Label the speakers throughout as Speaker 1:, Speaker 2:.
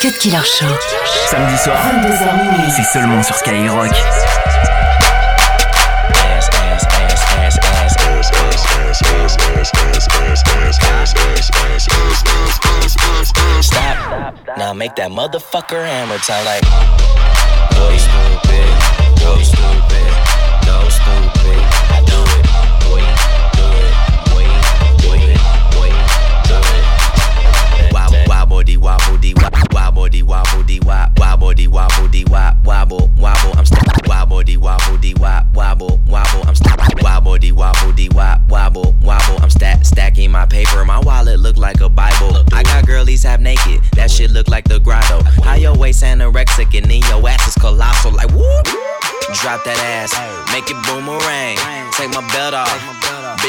Speaker 1: Cut Killer Show.
Speaker 2: Samedi soir, c'est seulement sur Skyrock.
Speaker 3: Stop. Now make that motherfucker hammer time like. Go stupid, go stupid, go stupid. Wobble, dee wobble, dee wobble, wobble. I'm stuck. Wobble, dee wobble, dee wobble, wobble. I'm stuck. Wobble, dee wobble, dee wobble, wobble. I'm stack stacking my paper. My wallet look like a Bible. I got girlies half naked. That shit look like the grotto. How your waist anorexic and then your ass is colossal. Like whoop. Drop that ass, make it boomerang. Take my belt off.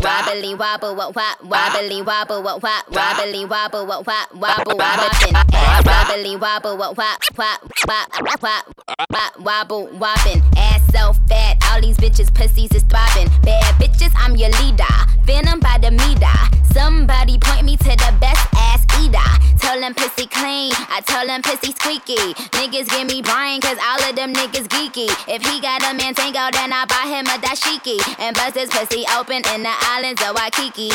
Speaker 4: Wobbly wobble, what wop, wobbly wobble, what wop, wobbly wobble, what wop, wobble, wobbin. Wobbly wobble, what wop, wop, wop, wop, wobble, wobbin. Ass so fat, all these bitches pussies is throbbing. Bad bitches, I'm your leader. Venom by the meter. Somebody point me to the best Tell them pussy clean, I tell them pussy squeaky. Niggas give me Brian, cause all of them niggas geeky. If he got a man tango, then I buy him a dashiki. And bust his pussy open in the islands of Waikiki.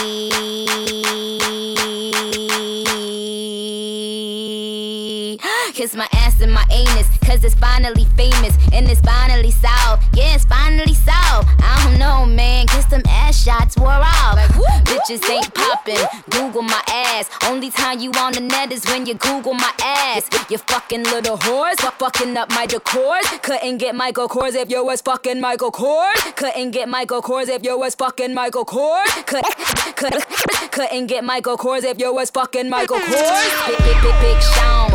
Speaker 4: Kiss my ass and my anus, cause it's finally famous. And it's finally solved. Yeah, it's finally solved. I don't know, man, kiss them ass shots wore off. Bitches ain't popping, Google my ass. Only time you on the net is when you Google my ass. You fucking little whores, fu- fucking up my decors. Couldn't get Michael Kors if you was fucking Michael Kors. Couldn't get Michael Kors if you was fucking Michael Kors. Could, could, couldn't get Michael Kors if you was fucking Michael Kors. Big, big, big, big Sean.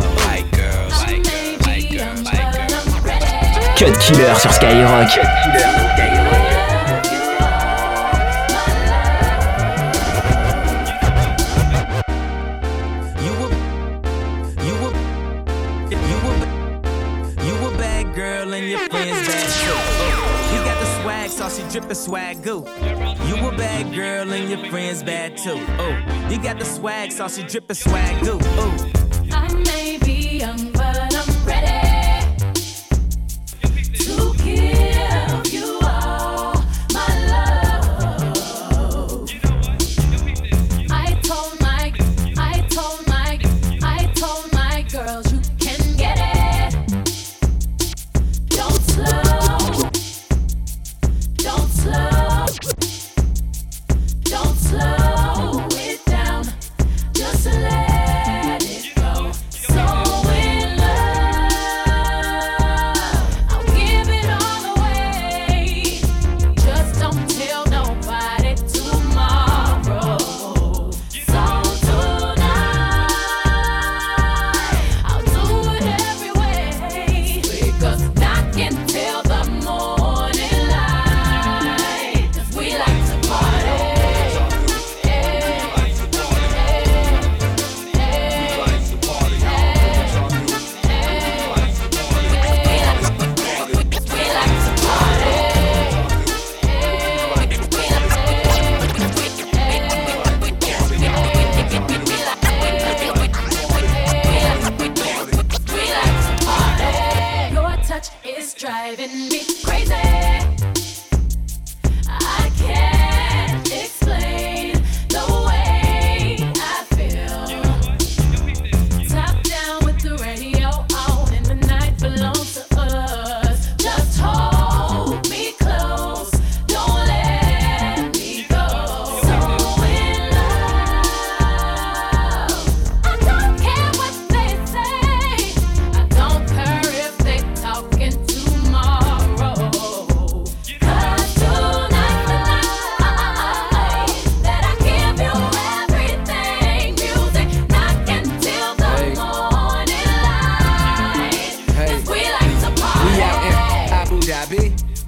Speaker 4: your
Speaker 3: friends bad too. You got the swag, saucy drippin' swag goo. You a bad girl and your friends bad too. Oh, you got the swag, saucy drippin' swag goo. Oh.
Speaker 5: I may be young,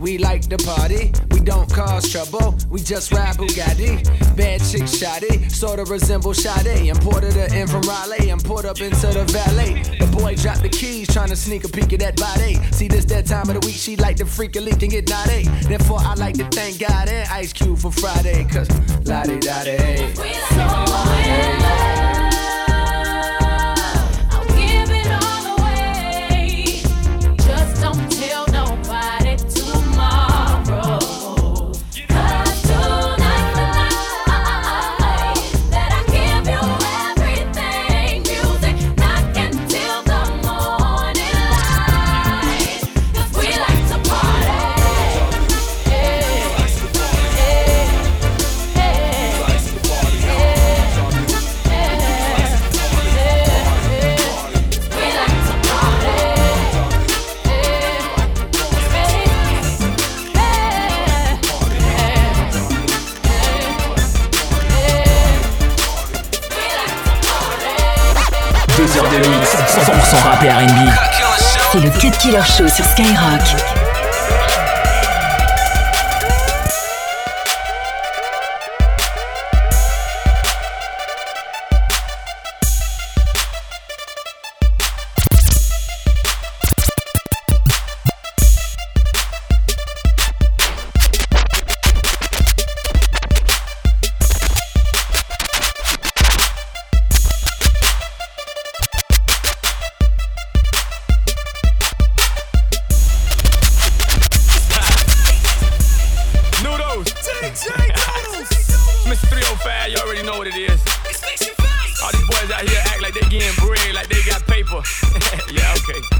Speaker 5: We like to party.
Speaker 1: We don't cause trouble. We just ride Bugatti. Bad chick shoddy. Sort of resemble Sade. Imported her in from Raleigh and put up into the valet. The boy dropped the keys, trying to sneak a peek at that body. See, this that time of the week. She like to freak a leak and get naughty. Therefore, I like to thank God and Ice Cube for Friday. Cause la di da
Speaker 5: We
Speaker 2: Deux heures de mix, 100% rap et R&B.
Speaker 6: C'est le Cut Killer Show sur Skyrock.
Speaker 7: Know what it is. All these boys out here act like they getting bread, like they got paper. yeah, okay.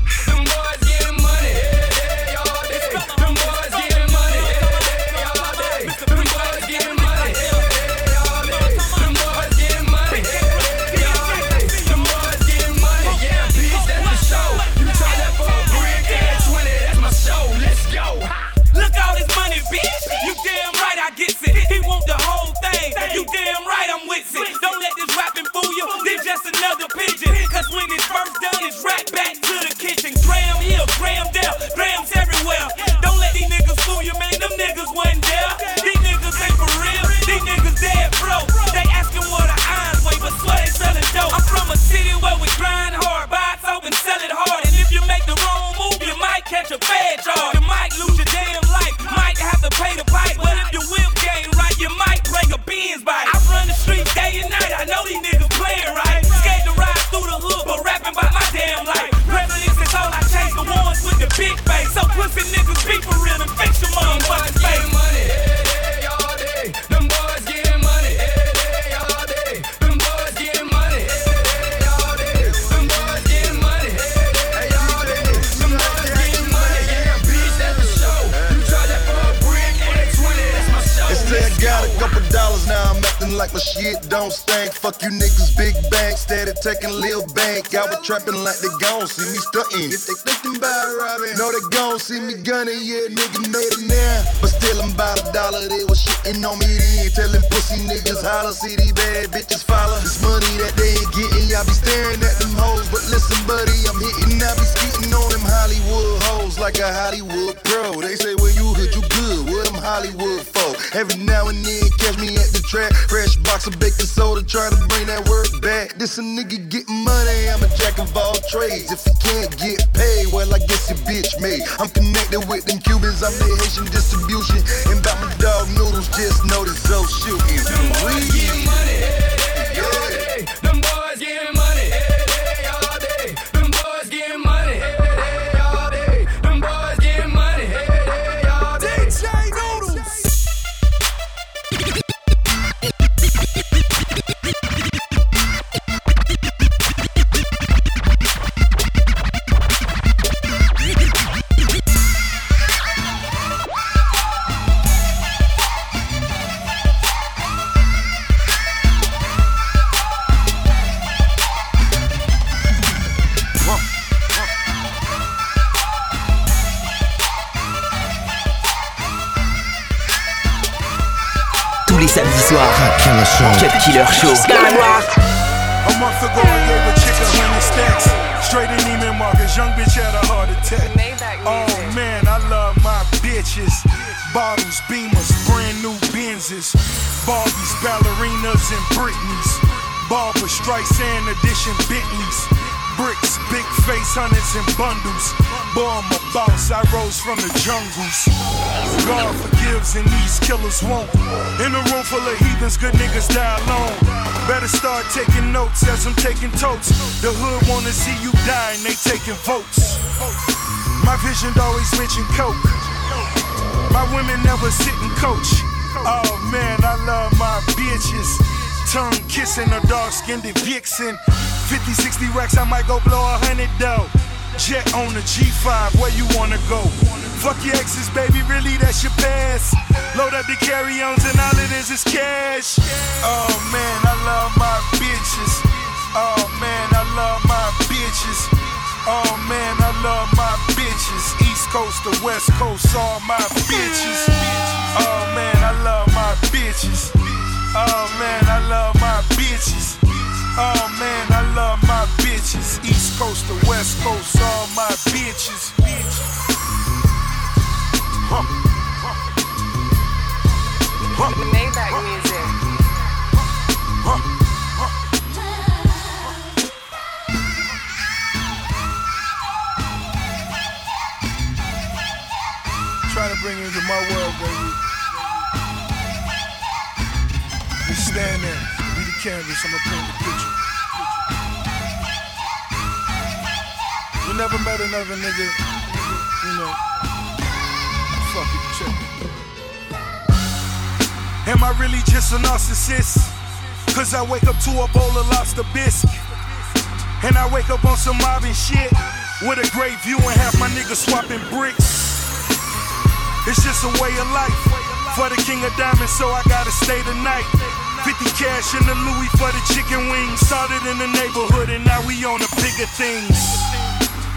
Speaker 8: Fuck you niggas, big bank, steady taking lil bank. I was trapping like they gon' see me stunting. If they thinking about robbing, no, they gon' see me gunning. Yeah, nigga made it now. But still, I'm about a dollar. They was shitting on me then. Telling pussy niggas holler, see these bad bitches follow. This money that they ain't getting, y'all be staring at them hoes. But listen, buddy, I'm hitting, I be skeeting on them Hollywood hoes like a Hollywood pro. They say, when you hood, you good. What them Hollywood for? Every now and then, catch me at the track. Fresh box of baking soda, trying to bring that work back. This a nigga getting money, I'm a jack of all trades. If you can't get paid, well, I guess your bitch made. I'm connected with them Cubans, I'm the Haitian distribution. And about my dog noodles, just know the oh, Zoe shooting.
Speaker 2: Soir. Cut Killer Show.
Speaker 9: A month ago, I gave a chick a hundred stacks. Straight in Neiman Marcus, young bitch had a heart attack. Oh man, I love my bitches. Bottles, beamers, brand new Benzes. Barbies, ballerinas, and Britneys. Barbra Streisand edition Bentleys. Bricks, big face, hundreds and bundles. Boy, I'm a boss, I rose from the jungles. God forgives and these killers won't. In a room full of heathens, good niggas die alone. Better start taking notes as I'm taking totes. The hood wanna see you die and they taking votes. My vision always mention coke. My women never sit and coach. Oh man, I love my bitches. Tongue kissing a dark skinned vixen. 50, 60 racks, I might go blow a hundred dough. Jet on the G5, where you wanna go? Fuck your exes, baby, really that's your past. Load up the carry-ons and all it is is cash. Oh man, I love my bitches. Oh man, I love my bitches. Oh man, I love my bitches. East Coast to West Coast, all my bitches. Oh man, I love my bitches. Oh man, I love my bitches. Oh man, I love my bitches. East Coast to West Coast, all my bitches. Huh. Huh.
Speaker 10: Maybach music.
Speaker 9: Huh. Trying to bring you into my world, baby. Just stand there, canvas, I'ma paint the picture. You never met another nigga, you know. Fuck it, check. Am I really just a narcissist? Cause I wake up to a bowl of lobster bisque. And I wake up on some mobbing shit. With a great view and half my niggas swapping bricks. It's just a way of life. For the king of diamonds, so I gotta stay the night. 50 cash in the Louis for the chicken wings. Started in the neighborhood and now we on the bigger things.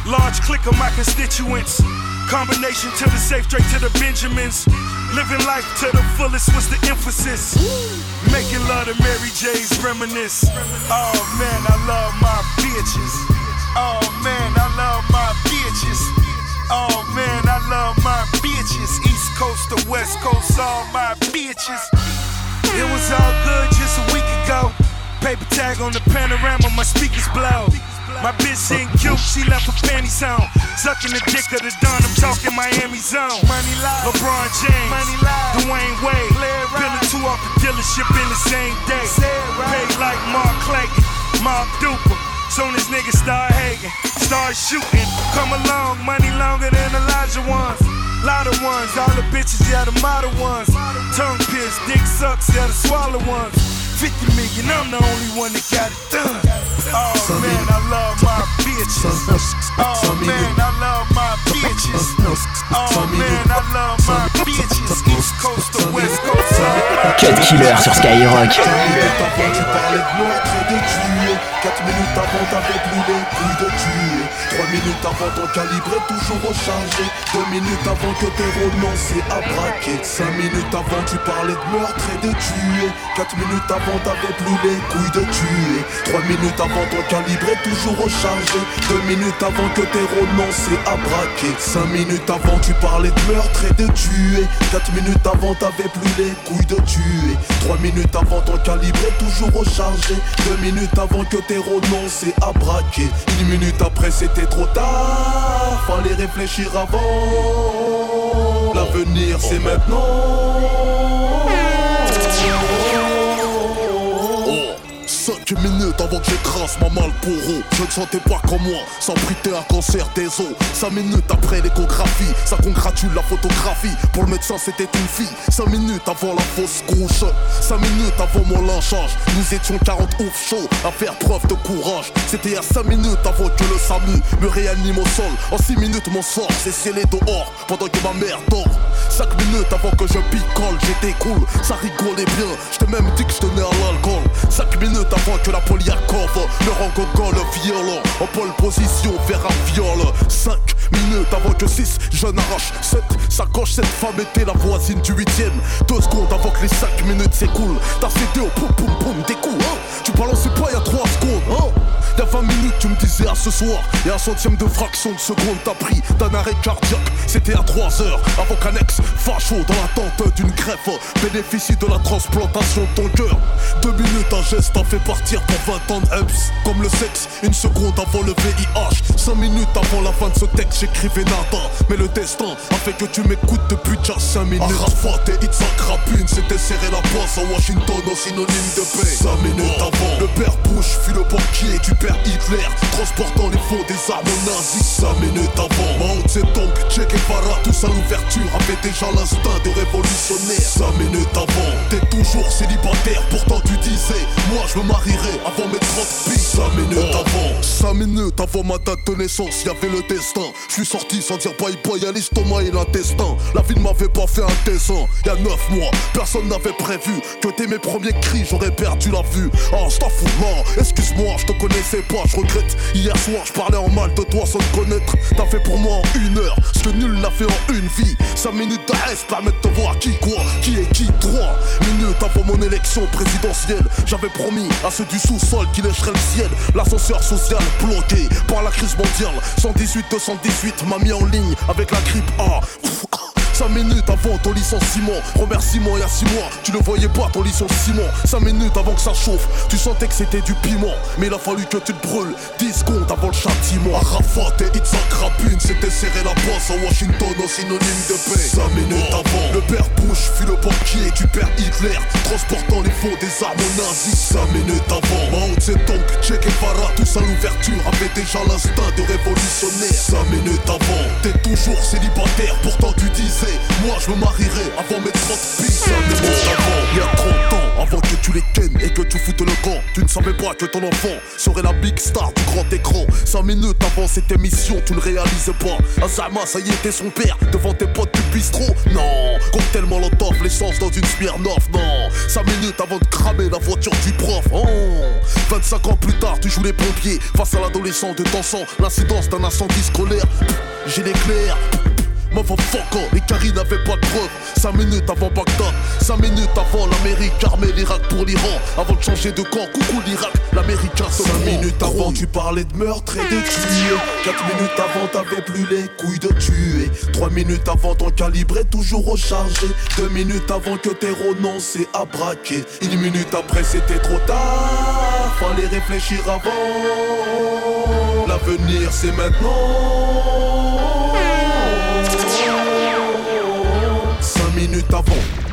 Speaker 9: Large click of my constituents. Combination to the safe, straight to the Benjamins. Living life to the fullest was the emphasis. Making love to Mary J's reminisce. Oh man, I love my bitches. Oh man, I love my bitches. Oh man, I love my bitches. East Coast to West Coast, all my bitches. It was all good Paper tag on the panorama, my speakers blow. My bitch ain't cute, she left her panties on. Sucking the dick of the dawn, I'm talking Miami zone. Money live. LeBron James, Money live. Dwyane Wade. Peeling two off the dealership in the same day. Paid like Mark Clayton, Mark Duper. Soon as niggas start hating, start shooting. Come along, money longer than Elijah ones. Lot of ones, all the bitches, yeah, the model ones. Tongue pierced, dick sucks, yeah, the swallow ones. 50 million, I'm the only one that got it done. Oh man, I love my bitches. Oh man, I love my bitches. Oh man, I love my bitches. East Coast to West Coast.
Speaker 2: Cut Killer sur Skyrock.
Speaker 11: Avant tu parlais de meurtre et de tuer 4 minutes avant t'avais plus les couilles de tuer 3 minutes avant ton calibre est toujours rechargé 2 minutes avant que tes renoncé à braquer 5 minutes avant tu parlais de meurtre et de tuer. 4 minutes avant t'avais plus les couilles de tuer. 3 minutes avant ton calibre est toujours rechargé 2 minutes avant que tes renoncé à braquer 5 minutes avant tu parlais de meurtre et de tuer. 4 minutes avant t'avais plus les couilles de tuer. 3 minutes avant ton calibre est toujours rechargé 2 minutes avant que t'aies renoncé à braquer Une minute après c'était trop tard Fallait réfléchir avant. L'avenir c'est maintenant 5 minutes avant que j'écrase ma Malboro Je ne sentais pas comme moi, sans briter un cancer des os. 5 minutes après l'échographie, ça congratule la photographie. Pour le médecin c'était une fille. 5 minutes avant la fausse couche. 5 minutes avant mon lynchage. Nous étions 40 ouf chauds à faire preuve de courage. C'était à 5 minutes avant que le SAMU me réanime au sol. En 6 minutes mon sort s'est scellé dehors Pendant que ma mère dort. Cinq minutes avant que je picole, j'étais cool, ça rigolait bien. Je t'ai même dit que je à l'alcool. Cinq minutes avant que la Poliakov me rend le violent. En pole position vers un viol. Cinq minutes avant que 6 je n'arrache 7 sacoches, cette femme était la voisine du huitième. Deux secondes avant que les 5 minutes s'écoulent. T'as cédé au poum poum poum des coups. Hein tu balançais pas il y a 3 secondes. Hein Y'a 20 minutes, tu me disais à ce soir, et un centième de fraction de seconde t'as pris d'un arrêt cardiaque. C'était à 3 heures, avant qu'un ex facho dans l'attente d'une greffe bénéficie de la transplantation de ton cœur. Deux minutes, un geste t'en fait partir pour 20 ans de Comme le sexe, une seconde avant le VIH. 5 minutes avant la fin de ce texte, j'écrivais nada. Mais le destin a fait que tu m'écoutes depuis déjà 5 minutes. Arafat et Itzhak Rabin s'était serré la poisse à Washington au synonyme de paix. 5 minutes avant, le père Bush fut le banquier du père Hitler, transportant les faux des armes nazis. 5 minutes avant, Mao Zedong, Che Guevara, tous à l'ouverture avaient déjà l'instinct de révolutionnaire. 5 minutes avant, t'es toujours célibataire, pourtant tu disais, moi je me marierai avant mes 30 pieds. 5 minutes avant, 5 minutes avant ma date de naissance, y avait le destin. Je suis sorti sans dire bye bye à l'estomac et l'intestin. La vie ne m'avait pas fait un dessin. Y a 9 mois, personne n'avait prévu que dès mes premiers cris, j'aurais perdu la vue. Oh, je t'en fous, non, excuse-moi, je te connaissais pas, je regrette. Hier soir, je parlais en mal de toi sans te connaître. T'as fait pour moi en une heure ce que nul n'a fait en une vie. 5 minutes d'arrêt permettent de voir qui quoi, qui est qui, 3 minutes avant mon élection présidentielle. J'avais promis à ceux du sous-sol qui lècheraient le ciel. L'ascenseur social bloqué par la crise mondiale. 118-218 m'a mis en ligne avec la grippe A. 5 minutes avant ton licenciement, remerciement il y a 6 mois, tu ne voyais pas ton licenciement. 5 minutes avant que ça chauffe, tu sentais que c'était du piment, mais il a fallu que tu te brûles 10 secondes avant le châtiment. Arafat et Itzhak Rabin s'étaient serré la bosse à Washington au synonyme de paix. 5 minutes avant, le père Bush fut le banquier du père Hitler, transportant les fonds des armes nazis. 5 minutes avant, Mao Zedong, Che Guevara, tous à l'ouverture avaient déjà l'instinct de révolutionnaire. 5 minutes avant, t'es toujours célibataire, pourtant tu disais moi je me marierai avant mes 30 piges. Il y a 30 ans avant que tu les kennes et que tu foutes le camp. Tu ne savais pas que ton enfant serait la big star du grand écran. 5 minutes avant cette émission tu ne réalises pas. Azama ça y était son père. Devant tes potes du bistrot Non tellement l'entoffe l'essence dans une Smirnoff Non 5 minutes avant de cramer la voiture du prof. Oh. 25 ans plus tard tu joues les pompiers. Face à l'adolescent de ton sang L'incidence d'un incendie scolaire. J'ai l'éclair Motherfucker, les caries n'avaient pas de preuves. 5 minutes avant Bagdad, 5 minutes avant l'Amérique. Armée l'Irak pour l'Iran. Avant de changer de camp, coucou l'Irak, l'Américain se 5 minutes avant tu parlais de meurtre et de tuer. 4 minutes avant t'avais plus les couilles de tuer. 3 minutes avant ton calibre est toujours rechargé. 2 minutes avant que t'aies renoncé à braquer Une minute après c'était trop tard. Fallait réfléchir avant. L'avenir c'est maintenant minutes avant. Cut Killer Show.